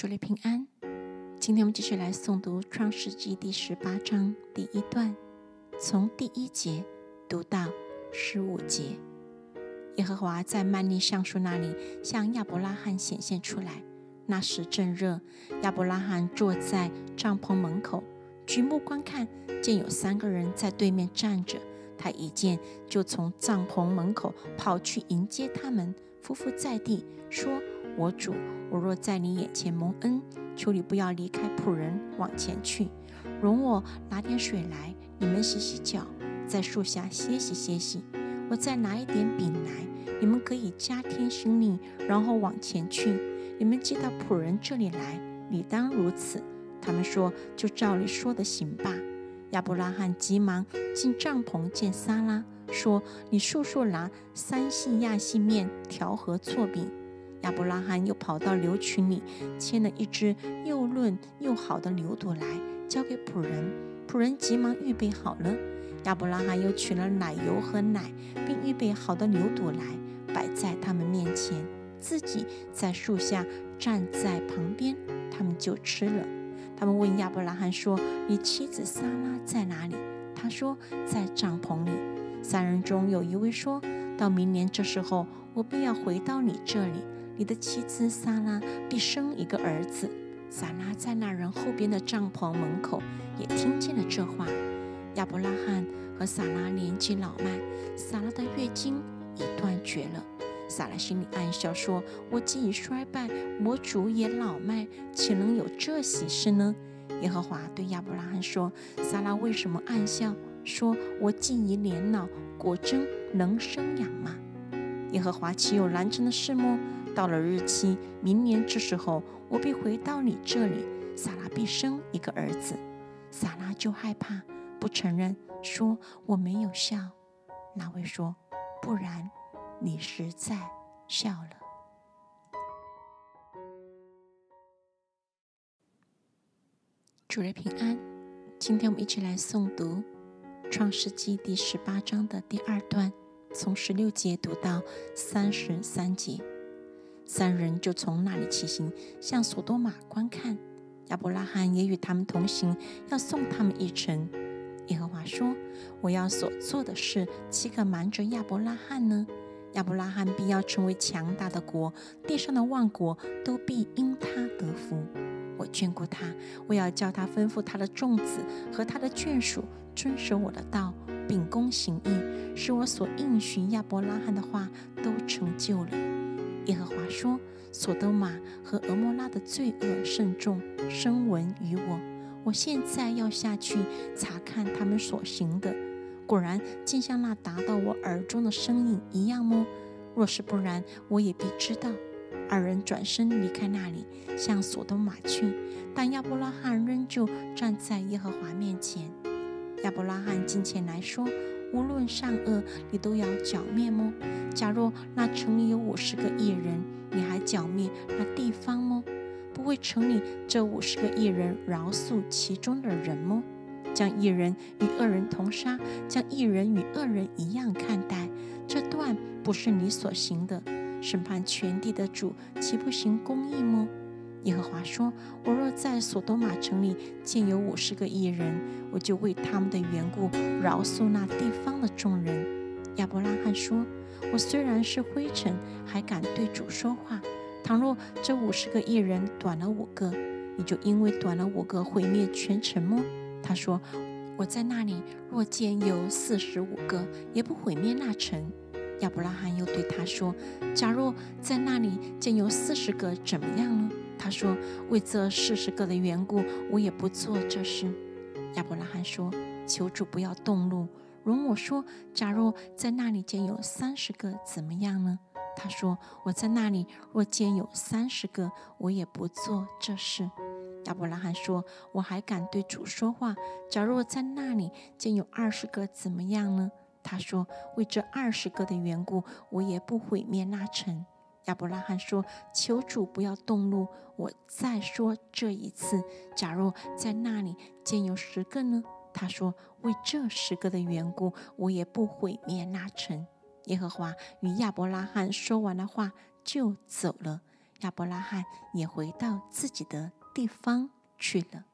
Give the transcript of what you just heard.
主内平安。今天我们继续来诵读《创世纪》第十八章第一段，从第一节读到十五节。耶和华在曼利橡树那里向亚伯拉罕显现出来。那时正热，亚伯拉罕坐在帐篷门口，举目观看，见有三个人在对面站着。他一见，就从帐篷门口跑去迎接他们，匍匐在地，说：“我主，我若在你眼前蒙恩，求你不要离开仆人，往前去，容我拿点水来，你们洗洗脚，在树下歇息歇息。我再拿一点饼来，你们可以加添心力，然后往前去。你们寄到仆人这里来，理当如此。”他们说：“就照你说的行吧。”亚伯拉罕急忙进帐篷见撒拉，说：“你速速拿三细亚细面调和错饼。”亚伯拉罕又跑到牛群里牵了一只又嫩又好的牛犊来，交给仆人。仆人急忙预备好了。亚伯拉罕又取了奶油和奶，并预备好的牛犊来，摆在他们面前，自己在树下站在旁边，他们就吃了。他们问亚伯拉罕说：“你妻子撒拉在哪里？”他说：“在帐篷里。”三人中有一位说：“到明年这时候，我必要回到你这里，你的妻子撒拉必生一个儿子。”撒拉在那人后边的帐篷门口也听见了这话。亚伯拉罕和撒拉年纪老迈，撒拉的月经已断绝了。撒拉心里暗笑，说：“我既已衰败，我主也老迈，岂能有这喜事呢？”耶和华对亚伯拉罕说：“撒拉为什么暗笑？说我既已年老，果真能生养吗？”耶和华岂有难成的事么？到了日期，明年这时候，我必回到你这里，撒拉必生一个儿子。撒拉就害怕，不承认，说：“我没有笑。”那位说：“不然。”你实在笑了。主人平安，今天我们一起来诵读《创世纪》第十八章的第二段，从十六节读到三十三节。三人就从那里起行，向索多玛观看。亚伯拉罕也与他们同行，要送他们一程。耶和华说：“我要所做的事，岂可瞒着亚伯拉罕呢？”亚伯拉罕必要成为强大的国，地上的万国都必因他得福。我眷顾他，我要叫他吩咐他的众子和他的眷属遵守我的道，秉公行义，使我所应许亚伯拉罕的话都成就了。耶和华说：“索多玛和俄摩拉的罪恶甚重，声闻于我。我现在要下去查看他们所行的。”果然，竟像那达到我耳中的声音一样么？若是不然，我也必知道。二人转身离开那里，向索多玛去。但亚伯拉罕仍旧站在耶和华面前。亚伯拉罕近前来说：“无论善恶，你都要剿灭么？假若那城里有五十个异人，你还剿灭那地方么？不会城里这五十个异人饶恕其中的人么？”将一人与恶人同杀，将一人与恶人一样看待，这段不是你所行的。审判全地的主岂不行公义么？耶和华说：“我若在索多玛城里见有五十个异人，我就为他们的缘故饶恕那地方的众人。”亚伯拉罕说：“我虽然是灰尘，还敢对主说话。倘若这五十个异人短了五个，你就因为短了五个毁灭全城吗？”他说：“我在那里若见有四十五个，也不毁灭那城。”亚伯拉罕又对他说：“假若在那里见有四十个，怎么样呢？”他说：“为这四十个的缘故，我也不做这事。”亚伯拉罕说：“求主不要动怒，容我说，假若在那里见有三十个，怎么样呢？”他说：“我在那里若见有三十个，我也不做这事。”亚伯拉罕说：“我还敢对主说话。假若在那里见有二十个，怎么样呢？”他说：“为这二十个的缘故，我也不毁灭那城。”亚伯拉罕说：“求主不要动怒，我再说这一次。假若在那里见有十个呢？”他说：“为这十个的缘故，我也不毁灭那城。”耶和华与亚伯拉罕说完了话，就走了。亚伯拉罕也回到自己的地方去了。